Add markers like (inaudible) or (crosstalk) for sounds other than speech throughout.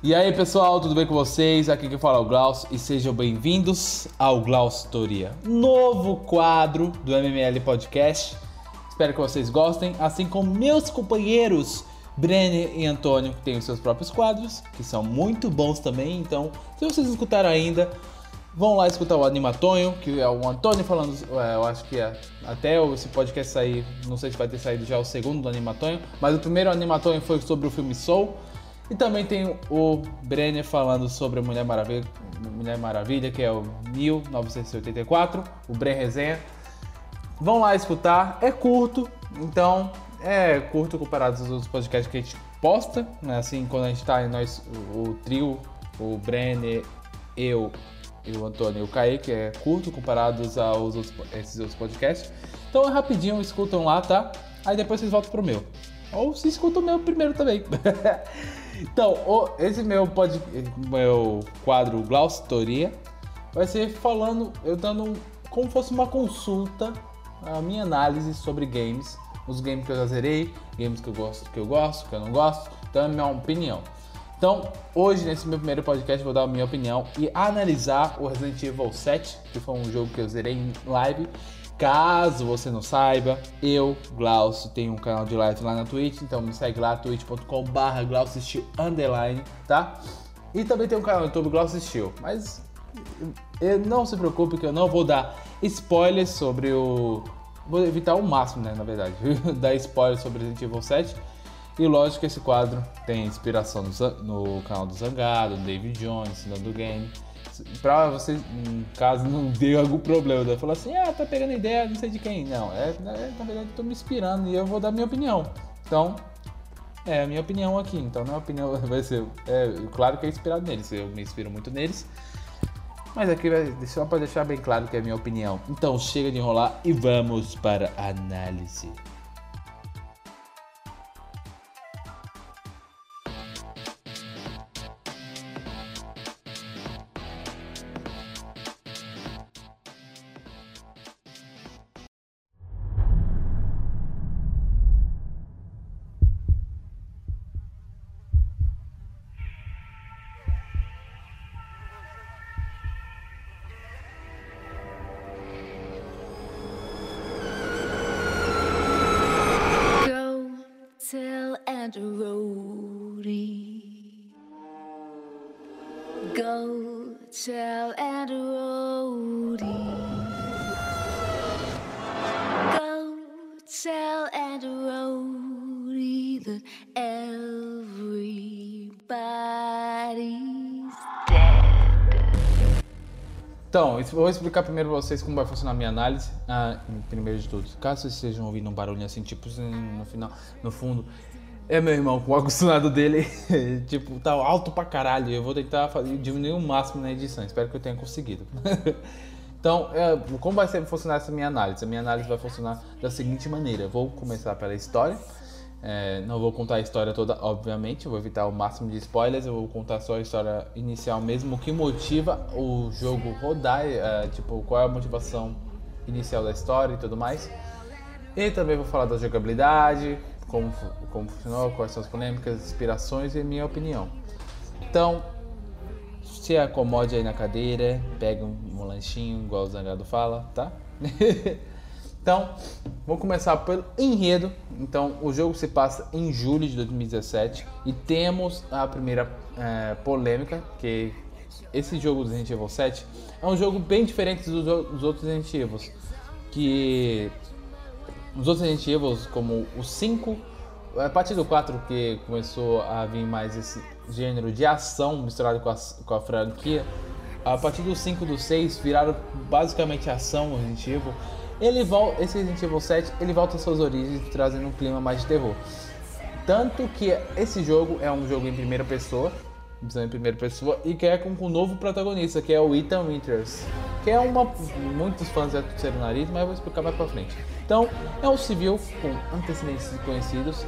E aí pessoal, tudo bem com vocês? Aqui quem fala é o Glaus e sejam bem-vindos ao Glaustoria, novo quadro do MML Podcast. Espero que vocês gostem, assim como meus companheiros Brenner e Antônio, que têm os seus próprios quadros, que são muito bons também. Então, se vocês escutaram ainda, vão lá escutar o Animatonho, que é o Antônio falando. é, eu acho que é, até esse podcast sair, não sei se vai ter saído já o segundo do Animatonho, mas o primeiro Animatonho foi sobre o filme Soul. E também tem o Brenner falando sobre a Mulher Maravilha, Mulher Maravilha, que é o 1984, o Bren Resenha. Vão lá escutar, é curto, então é curto comparado aos outros podcasts que a gente posta, né? Assim, quando a gente tá em nós, o, o trio, o Brenner, eu e o Antônio e o Kaique, é curto comparados aos outros, esses outros podcasts. Então é rapidinho, escutam lá, tá? Aí depois vocês voltam pro meu. Ou se escutam o meu primeiro também. (laughs) então, o- esse meu, pod, meu quadro Glaustoria vai ser falando, eu dando como fosse uma consulta, a minha análise sobre games, os games que eu já zerei, games que eu gosto, que eu gosto, que eu não gosto, então é a minha opinião. Então, hoje, nesse meu primeiro podcast, vou dar a minha opinião e analisar o Resident Evil 7, que foi um jogo que eu zerei em live. Caso você não saiba, eu, Glaucio, tenho um canal de live lá na Twitch, então me segue lá, twitch.com.br GlausioSteel underline, tá? E também tem um canal no YouTube, Glaucio Steel, mas não se preocupe que eu não vou dar spoilers sobre o... Vou evitar o máximo, né, na verdade, (laughs) dar spoilers sobre Resident Evil 7. E lógico que esse quadro tem inspiração no, no canal do Zangado, do David Jones, do game. Pra vocês, em caso não dê algum problema, né? falar assim, ah, tá pegando ideia, não sei de quem. Não, é, é, na verdade eu tô me inspirando e eu vou dar minha opinião. Então, é a minha opinião aqui. Então, é opinião, (laughs) vai ser. É, claro que é inspirado neles, eu me inspiro muito neles. Mas aqui vai só para deixar bem claro que é a minha opinião. Então, chega de enrolar e vamos para a análise. Tell Andrew Rhodey. Go tell Andrew Rhodey that everybody's dead. Então, vou explicar primeiro pra vocês como vai funcionar a minha análise. Ah, primeiro de tudo, caso vocês estejam ouvindo um barulho assim, tipo, no final, no fundo, é meu irmão o ar-condicionado dele, (laughs) tipo, tá alto pra caralho. Eu vou tentar fazer, diminuir o máximo na edição, espero que eu tenha conseguido. (laughs) então, é, como vai ser, funcionar essa minha análise? A minha análise vai funcionar da seguinte maneira: vou começar pela história. É, não vou contar a história toda, obviamente, vou evitar o máximo de spoilers, eu vou contar só a história inicial mesmo, o que motiva o jogo rodar, é, tipo, qual é a motivação inicial da história e tudo mais. E também vou falar da jogabilidade, como, como funcionou, quais são as polêmicas, inspirações e minha opinião. Então, se acomode aí na cadeira, pega um, um lanchinho, igual o Zangado fala, tá? (laughs) então, vamos começar pelo enredo. Então, o jogo se passa em julho de 2017 e temos a primeira eh, polêmica, que esse jogo do Resident Evil 7 é um jogo bem diferente dos, dos outros Resident Evil, que os outros Resident Evil, como o 5, a partir do 4 que começou a vir mais esse gênero de ação misturado com a, com a franquia, a partir do 5 e do 6 viraram basicamente ação Resident Evil. Ele volta, esse Resident Evil 7 ele volta às suas origens, trazendo um clima mais de terror. Tanto que esse jogo é um jogo em primeira pessoa, visão em primeira pessoa, e que é com um novo protagonista, que é o Ethan Winters. Que é uma. Muitos fãs já torceram o nariz, mas eu vou explicar mais pra frente. Então, é um civil com antecedentes desconhecidos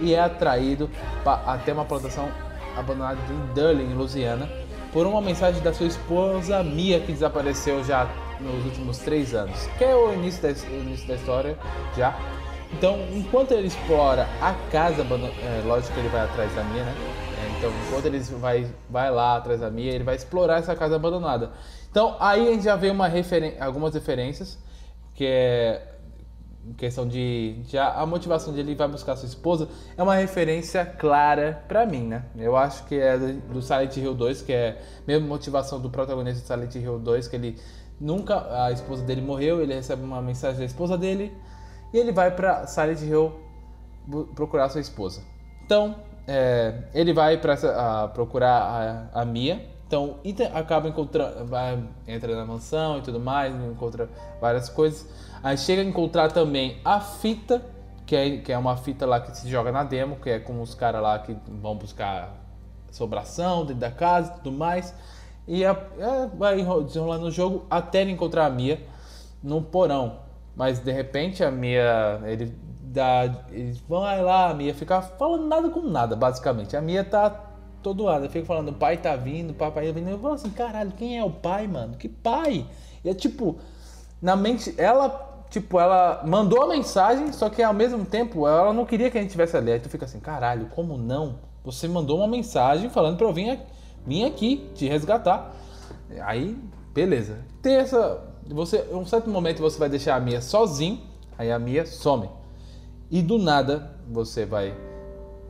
e é atraído pa- até uma plantação abandonada em Dulling, em Louisiana, por uma mensagem da sua esposa Mia, que desapareceu já nos últimos três anos. Que é o início da, o início da história já. Então, enquanto ele explora a casa, é, lógico que ele vai atrás da Mia, né? É, Então, enquanto ele vai, vai lá atrás da Mia, ele vai explorar essa casa abandonada. Então, aí a gente já vê uma referen algumas referências, que é questão de, de a, motivação de ele vai buscar sua esposa é uma referência clara pra mim, né? Eu acho que é do Silent Hill 2, que é a mesma motivação do protagonista de Silent Hill 2, que ele nunca a esposa dele morreu, ele recebe uma mensagem da esposa dele e ele vai pra Silent Hill procurar sua esposa. Então, é, ele vai para procurar a, a Mia. Então, Ethan acaba encontrando, vai, entra na mansão e tudo mais, encontra várias coisas. Aí chega a encontrar também a fita, que é, que é uma fita lá que se joga na demo, que é com os caras lá que vão buscar sobração dentro da casa e tudo mais. E a, é, vai enro- desenrolando o jogo até ele encontrar a Mia num porão. Mas de repente a Mia, ele dá, eles vão lá, a Mia fica falando nada com nada, basicamente. A Mia tá todo lado, fica falando, o pai tá vindo, o papai tá vindo. Eu falo assim, caralho, quem é o pai, mano? Que pai? E é tipo, na mente, ela, tipo, ela mandou a mensagem, só que ao mesmo tempo ela não queria que a gente tivesse ali. Aí tu fica assim, caralho, como não? Você mandou uma mensagem falando pra eu vir, aqui- vir aqui te resgatar. Aí, beleza. Tem essa. Você, em um certo momento você vai deixar a Mia sozinho, aí a Mia some. E do nada você vai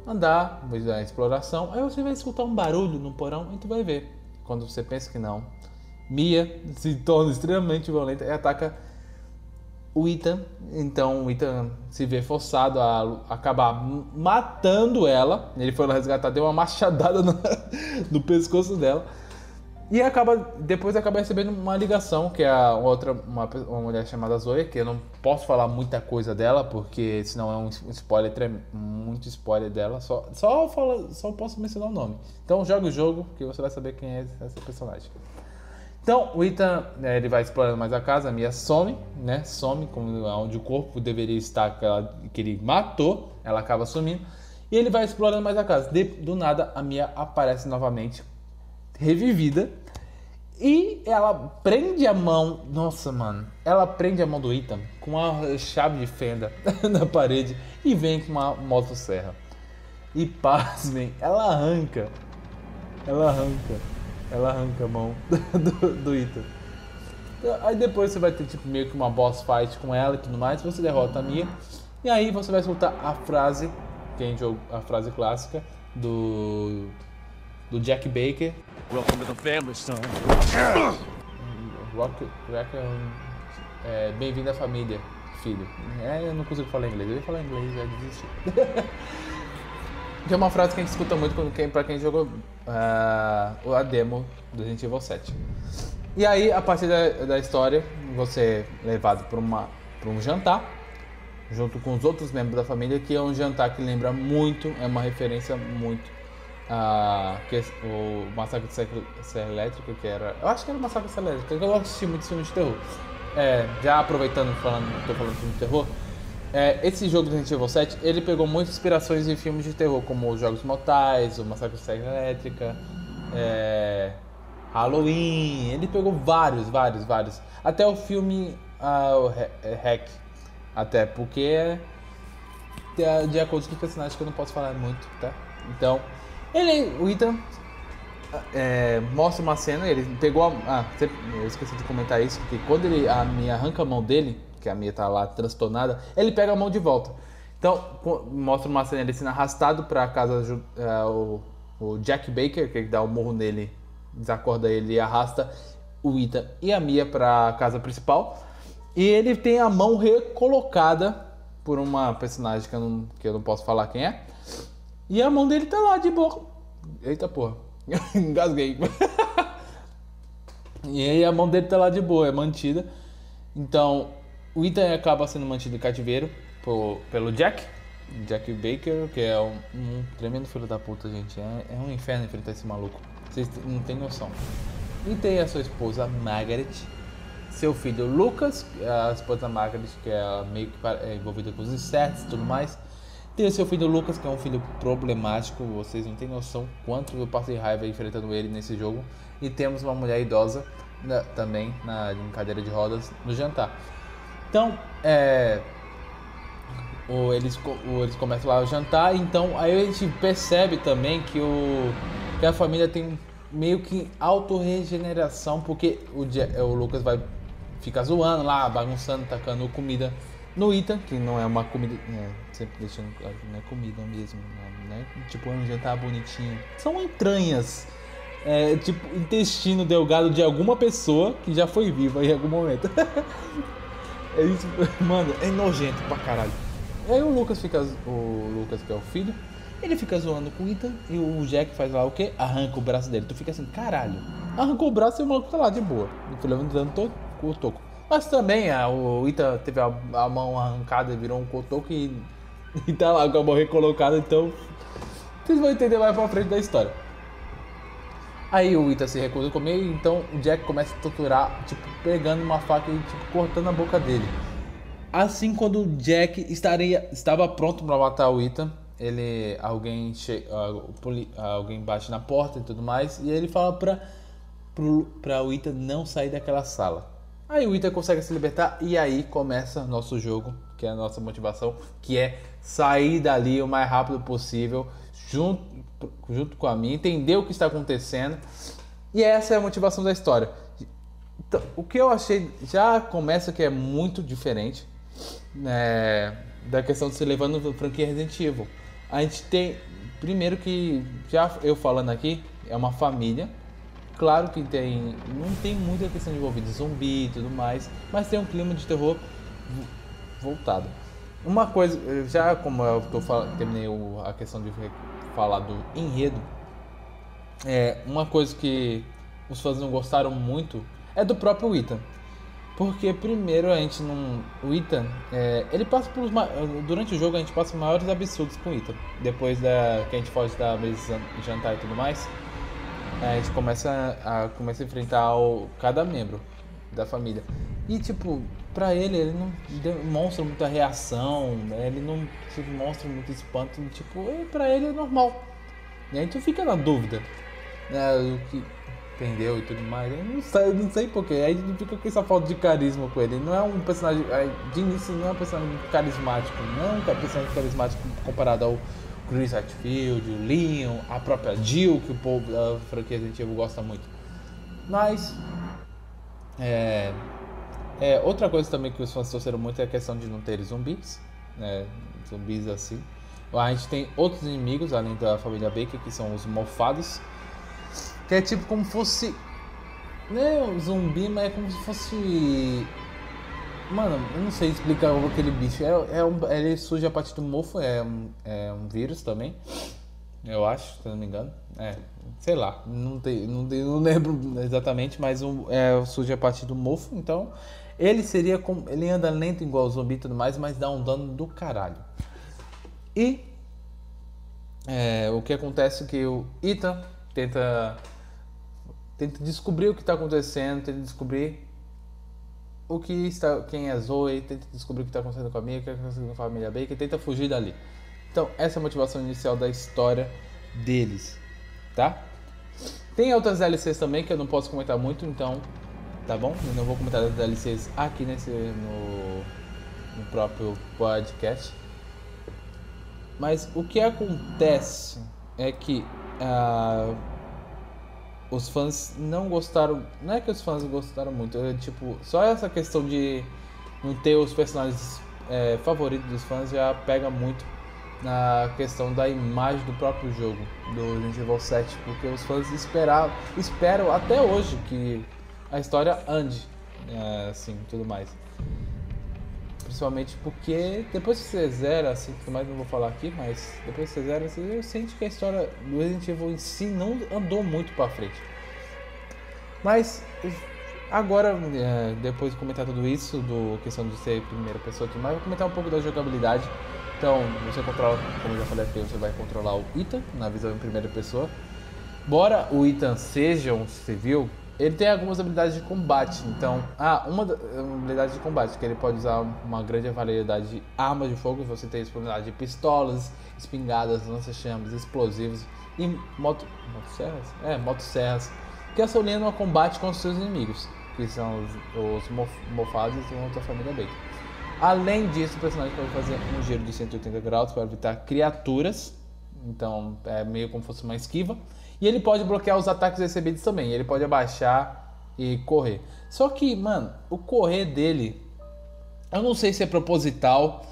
andar, vai dar exploração, aí você vai escutar um barulho no porão e tu vai ver. Quando você pensa que não, Mia (laughs) se torna extremamente violenta e ataca o Ethan. Então o Ethan se vê forçado a acabar matando ela. Ele foi lá resgatar, deu uma machadada (laughs) no, no pescoço dela. E acaba, depois acaba recebendo uma ligação, que é a outra, uma, uma mulher chamada Zoe, que eu não posso falar muita coisa dela, porque senão é um spoiler, muito spoiler dela, só, só, fala, só posso mencionar o nome. Então joga o jogo, que você vai saber quem é essa personagem. Então, o Ethan, né, ele vai explorando mais a casa, a Mia some, né, some, onde o corpo deveria estar, que, ela- que ele matou, ela acaba sumindo, e ele vai explorando mais a casa. De- do nada, a Mia aparece novamente, revivida, e ela prende a mão, nossa, mano, ela prende a mão do Ethan com uma chave de fenda (laughs) na parede e vem com uma motosserra. E pasmem, ela arranca, ela arranca, ela arranca a mão (laughs) do, do Ethan. Aí depois você vai ter tipo meio que uma boss fight com ela e tudo mais, você derrota a Mia. E aí você vai escutar a frase, quem jogou a frase clássica do do Jack Baker, Welcome to the family, son. Rock, Rock é, bem-vindo à família, filho. É, eu não consigo falar inglês, eu ia falar inglês, já desisti. que (laughs) é uma frase que a gente escuta muito quando, quem, pra quem jogou ah, a demo do Resident Evil 7. E aí, a partir da, da história, você é levado para um jantar, junto com os outros membros da família, que é um jantar que lembra muito, é uma referência muito a que, o Massacre de Serra- Elétrica, que era. Eu acho que era o Massacre de Serra Elétrica, que eu assisti muitos filmes de terror. É, já aproveitando, falando, tô falando de filme de terror, é, esse jogo do Resident Evil 7, ele pegou muitas inspirações em filmes de terror, como os Jogos Mortais, o Massacre de Serra Elétrica, é, Halloween, ele pegou vários, vários, vários. Até o filme ah, o é, Hack, até porque de, de acordo com os personagens que eu não posso falar muito, tá? Então, ele, o Ethan é, mostra uma cena, ele pegou a. Ah, eu esqueci de comentar isso, que quando ele, a Mia arranca a mão dele, que a Mia tá lá transtornada, ele pega a mão de volta. Então, mostra uma cena ele sendo arrastado pra casa é, o, o Jack Baker, que dá um morro nele, desacorda ele e arrasta o Ethan e a Mia pra casa principal. E ele tem a mão recolocada por uma personagem que eu não, que eu não posso falar quem é. E a mão dele tá lá de boa. Eita porra. (laughs) Engasguei. e aí a mão dele tá lá de boa, é mantida. Então, o Ethan acaba sendo mantido em cativeiro por- pelo Jack. Jack Baker, que é um, um tremendo filho da puta, gente. É, é um inferno enfrentar esse maluco. Vocês não têm noção. E tem a sua esposa Margaret, seu filho Lucas, a esposa Margaret, que é meio que é envolvida com os insetos e tudo mais. Tem o seu filho Lucas, que é um filho problemático, vocês não têm noção quanto eu passei raiva enfrentando ele nesse jogo. E temos uma mulher idosa na- também na em cadeira de rodas no jantar. Então, é, o, eles, o- eles começam lá a jantar, então aí a gente percebe também que, o, que a família tem meio que autorregeneração, porque o, o Lucas vai ficar zoando lá, bagunçando, tacando comida no Ethan, que não é uma comida. É, sempre deixando claro que não é comida mesmo, né? Tipo, é um jantar bonitinho. São entranhas. É, tipo, intestino delgado de alguma pessoa que já foi viva em algum momento. (laughs) É isso, (laughs) mano, é nojento pra caralho. Aí o Lucas fica. O Lucas, que é o filho, ele fica zoando com o Ethan e o Jack faz lá o quê? Arranca o braço dele. Tu fica assim, caralho. Arrancou o braço e o maluco tá lá de boa. O filho levantando todo o toco. Mas também ah, o Ethan teve a, a mão arrancada e virou um cotoco e, (laughs) e tá lá com a mão recolocada, então. Vocês vão entender mais pra frente da história. Aí o Ita se recusa a comer, então o Jack começa a torturar, tipo, pegando uma faca e tipo, cortando a boca dele. Assim, quando o Jack estaria, estava pronto para matar o Ethan, ele, alguém, che, ah, ah, alguém bate na porta e tudo mais, e ele fala pra, pro, pra o Ethan não sair daquela sala. Aí o Ethan consegue se libertar e aí começa nosso jogo, que é a nossa motivação, que é sair dali o mais rápido possível, junto, junto com a minha, entender o que está acontecendo. E essa é a motivação da história. Então, o que eu achei já começa que é muito diferente né, da questão de se levando franquia Resident Evil. A gente tem, primeiro que já eu falando aqui, é uma família. Claro que tem, não tem muita questão envolvida, zumbi e tudo mais, mas tem um clima de terror vo- voltado. Uma coisa, eu já como eu tô falando, terminei a questão de falar do enredo, é, uma coisa que os fãs não gostaram muito é do próprio Ethan. Porque primeiro a gente não. O Ethan, é, ele passa ma- Durante o jogo a gente passa os maiores absurdos com o Ethan. Depois da, que a gente foge da mesa jantar e tudo mais, a gente começa a, começa a enfrentar o, cada membro da família. E tipo, pra ele, ele não demonstra muita reação, né? ele não tipo, mostra muito espanto. Tipo, pra ele é normal. E aí tu fica na dúvida, né, o que entendeu e tudo mais. Eu não sei, eu não sei porquê. Aí tu fica com essa falta de carisma com ele. Não é um personagem, de início não é um personagem carismático, não é um personagem carismático comparado ao Chris Hatfield, o Leon, a própria Jill, que o povo da franquia Resident gosta muito. Mas é, é, outra coisa também que os fãs torceram muito é a questão de não ter zumbis, né? Zumbis assim. A gente tem outros inimigos além da família Baker, que são os mofados, que é tipo como fosse. Não é um zumbi, mas é como se fosse. Mano, eu não sei explicar aquele bicho. É, é um, ele surge a partir do mofo, é um, é um vírus também. Eu acho, se não me engano. É, sei lá, não, tem, não, tem, não lembro exatamente, mas um, é, surge a partir do mofo, então. Ele seria como. Ele anda lento igual o zumbi e tudo mais, mas dá um dano do caralho. E é, o que acontece é que o Ethan tenta, tenta descobrir o que está acontecendo, tenta descobrir o que está, quem é Zoe, tenta descobrir o que está acontecendo com a Mia, o que está acontecendo com a família Baker, tenta fugir dali. Então, essa é a motivação inicial da história deles, tá? Tem outras DLCs também que eu não posso comentar muito, então, tá bom? Eu não vou comentar as DLCs aqui nesse, no, no próprio podcast. Mas o que acontece é que ah, os fãs não gostaram. Não é que os fãs gostaram muito, é tipo, só essa questão de não ter os personagens é, favoritos dos fãs já pega muito na questão da imagem do próprio jogo, do Resident Evil 7, porque os fãs esperavam, esperam até hoje que a história ande, é, assim, tudo mais. Principalmente porque depois que você zera, assim, tudo mais não vou falar aqui, mas depois que você zera, você sente que a história do Resident Evil em si não andou muito pra frente. Mas agora, é, depois de comentar tudo isso, do questão de ser primeira pessoa e mais, vou comentar um pouco da jogabilidade. Então, você controla, como eu já falei aqui, você vai controlar o Ethan na visão em primeira pessoa. Bora o Ethan seja um civil, ele tem algumas habilidades de combate. Então, ah, uma, da- uma habilidade de combate que ele pode usar uma grande variedade de armas de fogo. Você tem disponibilidade de pistolas, espingardas, lança-chamas, explosivos e moto, motosserras? É, motosserras que auxiliam no combate com os seus inimigos, que são os, os mof- mofados e outra família Baker. Além disso, o personagem pode fazer um giro de 180 graus para evitar criaturas. Então é meio como se fosse uma esquiva. E ele pode bloquear os ataques recebidos também. Ele pode abaixar e correr. Só que, mano, o correr dele. Eu não sei se é proposital.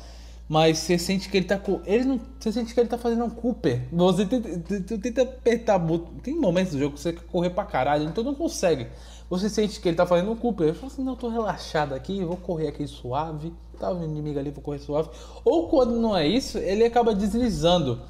Mas você sente que ele tá com. Ele não. Você sente que ele tá fazendo um Cooper. Você tenta, tenta- apertar. Tem momentos do jogo que você quer correr pra caralho, então não consegue. Você sente que ele tá fazendo um Cooper. Ele fala assim, não, eu tô relaxado aqui, vou correr aqui suave. Tá o inimigo ali, vou correr suave. Ou quando não é isso, ele acaba deslizando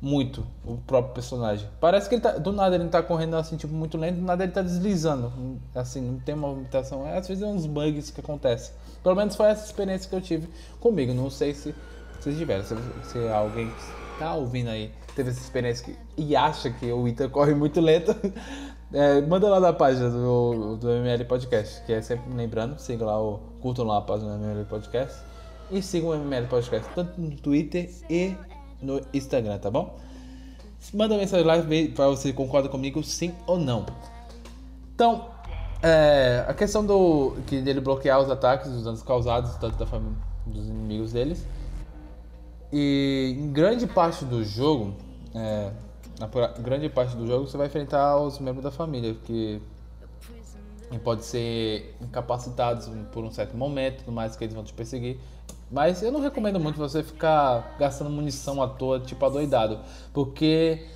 muito o próprio personagem. Parece que ele tá. Do nada ele tá correndo assim, tipo, muito lento, do nada ele tá deslizando. Assim, não tem movimentação. Às vezes é uns bugs que acontecem. Pelo menos foi essa experiência que eu tive comigo. Não sei se vocês tiveram. Se, se alguém que tá ouvindo aí teve essa experiência que, e acha que o Ita corre muito lento, (laughs) é, manda lá na página do, do ML Podcast. Que é sempre lembrando, sigam lá, o, curtam lá a página do ML Podcast. E sigam o ML Podcast tanto no Twitter e no Instagram, tá bom? Manda mensagem lá para você concorda comigo, sim ou não. Então, é, a questão do que dele bloquear os ataques, os danos causados tanto da família dos inimigos deles. E em grande parte do jogo, é, na grande parte do jogo você vai enfrentar os membros da família que e pode ser incapacitados por um certo momento, tudo mais que eles vão te perseguir. Mas eu não recomendo muito você ficar gastando munição à toa, tipo adoidado, porque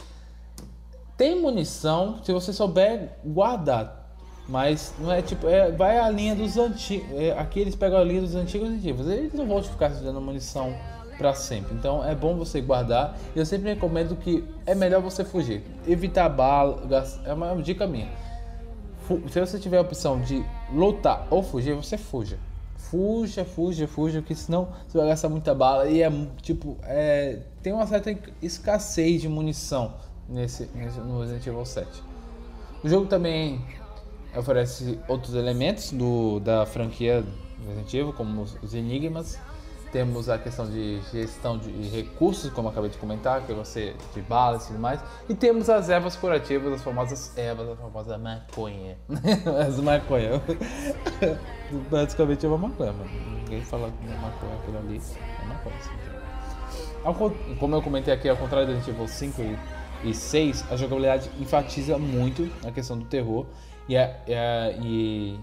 tem munição se você souber guardar. Mas não é tipo, é, vai a linha dos antigos. aqui eles pegam a linha dos antigos ativos. Eles não vão te ficar dando munição pra sempre. Então é bom você guardar. Eu sempre recomendo que é melhor você fugir. Evitar bala. É uma dica minha. Se você tiver a opção de lutar ou fugir, você fuja. Fuja, fuja, fuja, porque senão você vai gastar muita bala e é tipo, é, tem uma certa escassez de munição nesse, nesse no Resident Evil 7. O jogo também oferece outros elementos do, da franquia Resident Evil, como os enigmas. Temos a questão de gestão de recursos, como acabei de comentar, que é você de balas e tudo mais. E temos as ervas curativas, as famosas ervas, a famosa maconha. (laughs) as maconha. (laughs) Basicamente é uma maconha, mano. Ninguém fala que é maconha aquilo ali. É maconha, sim. Como eu comentei aqui, ao contrário do Resident Evil 5 e, e 6, a jogabilidade enfatiza muito a questão do terror e e a, e-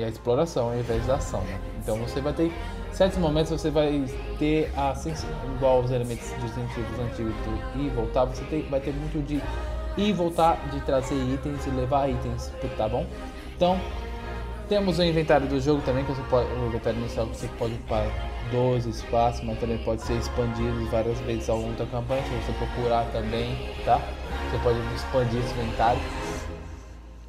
e a exploração ao invés da ação. né? Então você vai ter certos momentos você vai ter a igual os elementos Resident Evil antigos do e voltar, você tem, vai ter muito de e voltar, de trazer itens e levar itens, tá bom? Então temos o inventário do jogo também, que você pode, o inventário inicial que você pode ocupar 12 espaços, mas também pode ser expandido várias vezes ao longo da campanha, se você procurar também, tá? Você pode expandir esse inventário.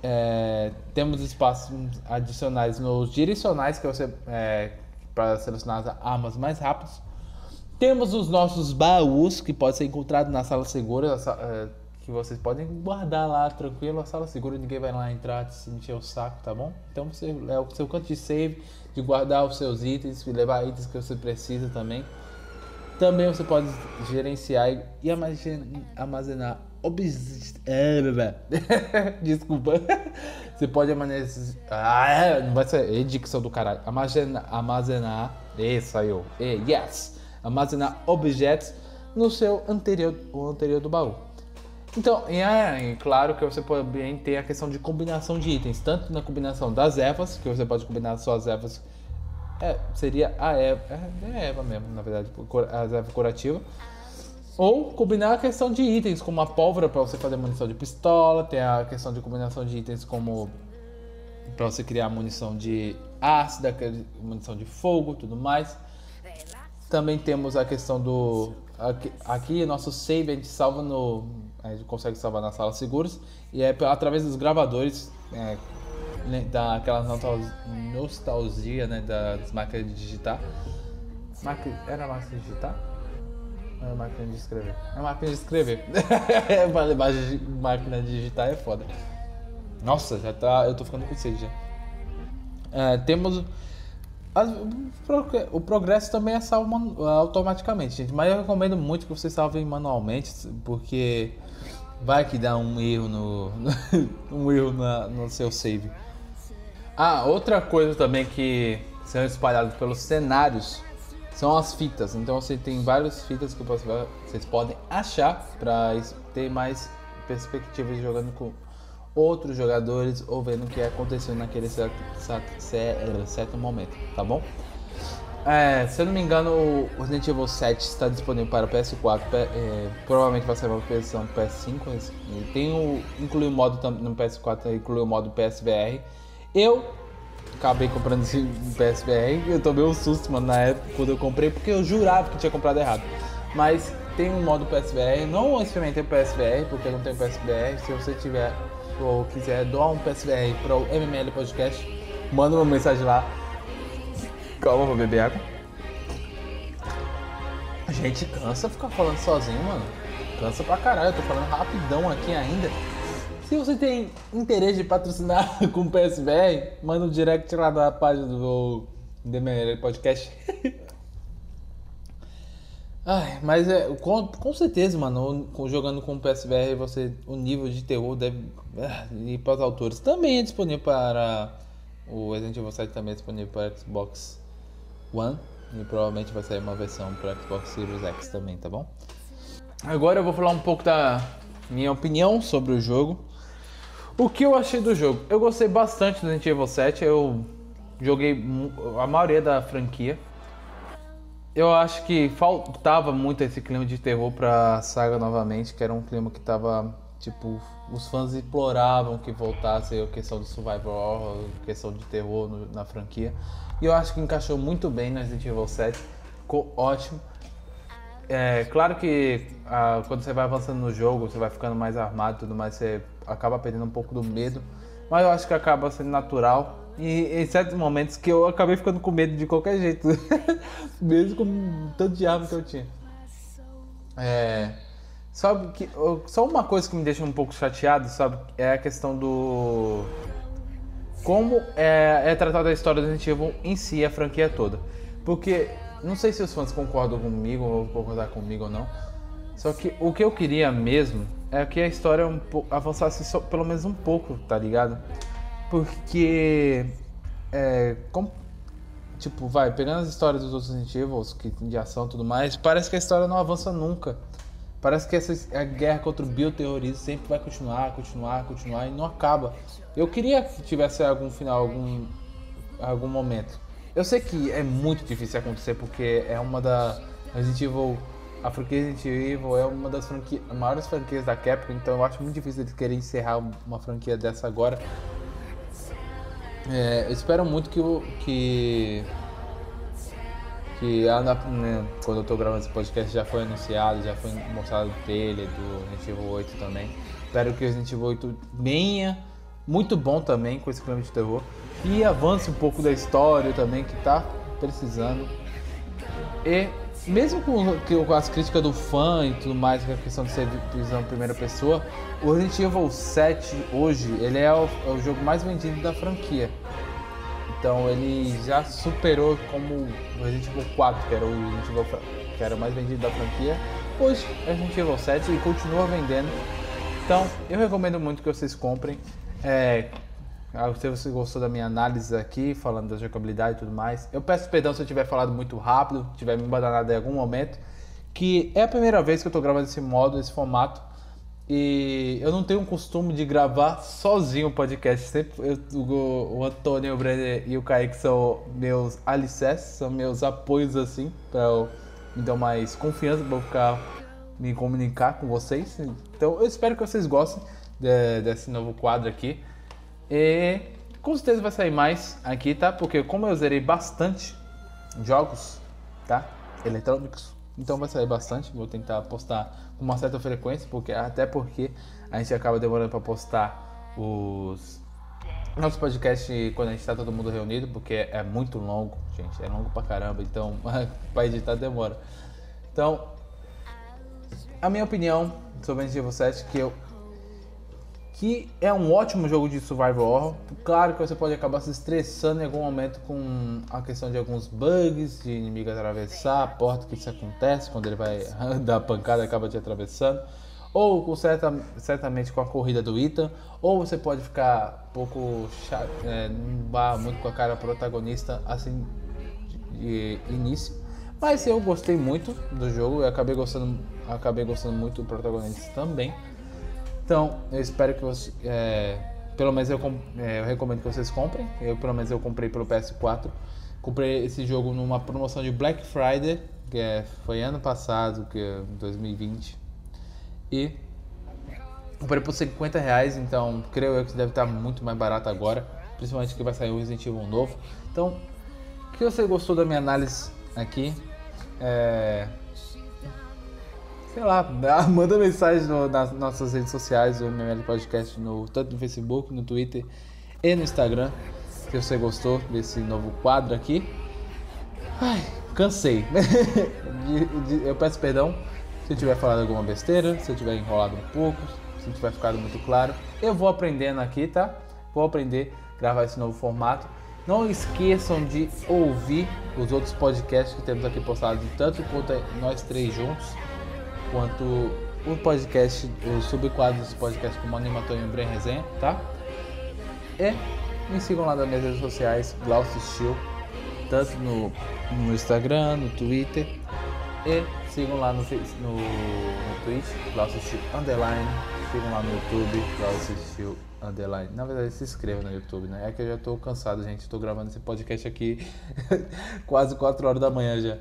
É, temos espaços adicionais nos direcionais que você é, para selecionar as armas mais rápidas. Temos os nossos baús que podem ser encontrados na sala segura, é, que vocês podem guardar lá tranquilo, a sala segura, ninguém vai lá entrar te encher o saco, tá bom? Então você é o seu canto de save, de guardar os seus itens, levar itens que você precisa também. Também você pode gerenciar e- armazen- armazenar objetos. (laughs) Desculpa. Você pode armazenar. Ah, é, não vai ser edicção do caralho. Armazenar. armazenar aí, ó. É, yes! Armazenar objetos no seu anterior, o anterior do baú. Então, e é, e claro que você pode ter a questão de combinação de itens, tanto na combinação das ervas, que você pode combinar só as ervas é, seria a Eva. É, é a Eva mesmo, na verdade, cura- a erva curativa. Ou combinar a questão de itens, como a pólvora para você fazer munição de pistola, tem a questão de combinação de itens como para você criar munição de aquele- munição de fogo, tudo mais. Também temos a questão do aqui, aqui nosso save a gente salva no a gente consegue salvar nas salas seguras e é através dos gravadores é, né, daquela nostal- nostalgia né, das máquinas de digitar. Máquina, era máquina de digitar? Era máquina de escrever. É máquina de escrever. Máquina de (laughs) digitar é foda. Nossa, já tá. Eu tô ficando com sede já. É, temos. as- o prog- o progresso também é salvo manu- automaticamente, gente. Mas eu recomendo muito que vocês salvem manualmente, porque vai que dá um erro no. (laughs) um erro na- no seu save. Ah, outra coisa também que são espalhados pelos cenários são as fitas. Então você tem várias fitas que você- vocês podem achar para ter mais perspectivas jogando com outros jogadores ou vendo o que aconteceu naquele certo, certo, cer- certo momento, tá bom? É, se eu não me engano, o Resident Evil 7 está disponível para PS4, P- é, provavelmente vai ser uma versão PS5. e Tem o, inclui o modo no PS4, inclui o modo PSVR. Eu acabei comprando esse PSVR, eu tomei um susto, mano, na época quando eu comprei, porque eu jurava que tinha comprado errado. Mas tem um modo PSVR, não experimentei o PSVR, porque eu não tenho PSVR. Se você tiver ou quiser doar um PSVR para o MML Podcast, manda uma mensagem lá. Calma, vou beber água. A gente cansa ficar falando sozinho, mano. Cansa pra caralho, eu tô falando rapidão aqui ainda. Se você tem interesse de patrocinar (laughs) com o PSVR, manda um direct lá da página do DML Podcast. (laughs) Ai, mas é, com, com certeza, mano, jogando com o PSVR, você, o nível de terror deve ah, ir para as alturas. Também é disponível para o Resident Evil 7 também é disponível para Xbox One e provavelmente vai sair uma versão para Xbox Series X também, tá bom? Agora eu vou falar um pouco da minha opinião sobre o jogo. O que eu achei do jogo? Eu gostei bastante do Resident Evil 7, eu joguei a maioria da franquia. Eu acho que faltava muito esse clima de terror pra saga novamente, que era um clima que tava, tipo, os fãs imploravam que voltasse a questão do survival horror, questão de terror no- na franquia. E eu acho que encaixou muito bem no Resident Evil 7, ficou ótimo. É claro que ah, quando você vai avançando no jogo, você vai ficando mais armado e tudo mais, você acaba perdendo um pouco do medo. Mas eu acho que acaba sendo natural. E em certos momentos que eu acabei ficando com medo de qualquer jeito. (laughs) Mesmo com tanto de arma que eu tinha. É. Sabe que. Só uma coisa que me deixa um pouco chateado, sabe? É a questão do. Como é, é tratada a história do Resident Evil em si, a franquia toda. Porque, não sei se os fãs concordam comigo ou concordar comigo ou não. Só que o que eu queria mesmo é que a história um avançasse só, pelo menos um pouco, tá ligado? Porque. É, como- tipo, vai, pegando as histórias dos outros Resident que de ação e tudo mais, parece que a história não avança nunca. Parece que essa a guerra contra o bioterrorismo sempre vai continuar, continuar, continuar e não acaba. Eu queria que tivesse algum final, algum, algum momento. Eu sei que é muito difícil acontecer porque é uma da Resident Evil, a franquia Resident Evil é uma das franqui, maiores franquias da Capcom, então eu acho muito difícil eles querem encerrar uma franquia dessa agora. É, eu espero muito que o que que a- né, quando eu tô gravando esse podcast já foi anunciado, já foi mostrado o trailer do Resident Evil 8 também. Espero que o Resident Evil 8 venha muito bom também com esse clima de terror e avance um pouco da história também que tá precisando. E mesmo com, com as críticas do fã e tudo mais, com a questão de ser visão primeira pessoa, o Resident Evil 7 hoje ele é o, é o jogo mais vendido da franquia. Então ele já superou como o Resident Evil 4, que era o Resident Evil que era o mais vendido da franquia. Hoje é Resident Evil 7 e continua vendendo. Então eu recomendo muito que vocês comprem. É, se você gostou da minha análise aqui, falando da jogabilidade e tudo mais. Eu peço perdão se eu tiver falado muito rápido, tiver me bananado em algum momento. Que é a primeira vez que eu estou gravando esse modo, esse formato. E eu não tenho o costume de gravar sozinho o podcast. Sempre eu- o, o Antônio, o Brenner e o Kaique são meus alicerces, são meus apoios assim, para eu me dar mais confiança para ficar me comunicar com vocês. Então eu espero que vocês gostem de- desse novo quadro aqui. E com certeza vai sair mais aqui, tá? Porque como eu zerei bastante jogos, tá? Eletrônicos, então vai sair bastante. Vou tentar postar com uma certa frequência, porque até porque a gente acaba demorando para postar os nosso podcast quando a gente tá todo mundo reunido, porque é muito longo, gente, é longo pra caramba, então (laughs) pra editar demora. Então, a minha opinião sobre Resident Evil 7 que eu que é um ótimo jogo de survival horror. Claro que você pode acabar se estressando em algum momento com a questão de alguns bugs, de inimigo atravessar a porta, que isso acontece quando ele vai (laughs) dar pancada acaba te atravessando. Ou com certa, certamente com a corrida do Ethan, ou você pode ficar um pouco chato, é, muito com a cara protagonista assim de início. Mas eu gostei muito do jogo, eu acabei gostando, acabei gostando muito do protagonista também. Então, eu espero que você. é, pelo menos eu, é, eu recomendo que vocês comprem. Eu, pelo menos, eu comprei pelo PS4. Comprei esse jogo numa promoção de Black Friday, que é- foi ano passado, que é 2020. E comprei por 50 reais, então creio eu que deve estar muito mais barato agora. Principalmente que vai sair o Resident Evil novo. Então, que você gostou da minha análise aqui? É, sei lá, (laughs) manda mensagem no- nas nossas redes sociais, o MML Podcast, no, tanto no Facebook, no Twitter e no Instagram, se você gostou desse novo quadro aqui. Ai, cansei. (laughs) De- de- eu peço perdão se eu tiver falado alguma besteira, se eu tiver enrolado um pouco, se não tiver ficado muito claro. Eu vou aprendendo aqui, tá? Vou aprender a gravar esse novo formato. Não esqueçam de ouvir os outros podcasts que temos aqui postados, tanto quanto nós três juntos, quanto o podcast, os subquadros desse podcast como Animatório Bren Resenha, tá? E me sigam lá nas minhas redes sociais, Glaucio Steel, tanto no, no Instagram, no Twitter, e sigam lá no, no, no Twitch, Glaucio Steel Underline, sigam lá no YouTube, Glaucio Steel Underline. Na verdade, se inscreva no YouTube, né? É que eu já tô cansado, gente. Tô gravando esse podcast aqui (laughs) quase 4 horas da manhã já.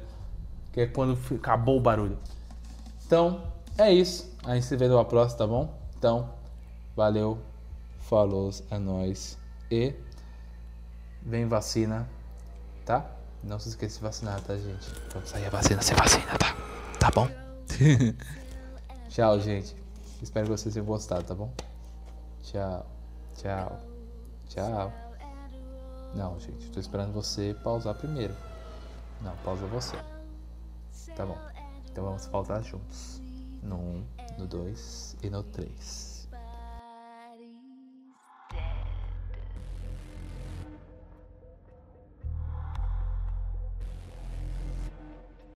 Que é quando acabou o barulho. Então, é isso. A gente se vê numa próxima, tá bom? Então, valeu, falou, é nóis. E vem vacina, tá? Não se esqueça de vacinar, tá, gente? Quando sair a vacina, você vacina, tá? Tá bom? (laughs) Tchau, gente. Espero que vocês tenham gostado, tá bom? Tchau, tchau, tchau. Não, gente, tô esperando você pausar primeiro. Não, pausa você. Tá bom. Então vamos pausar juntos. No 1, um, no 2 e no 3.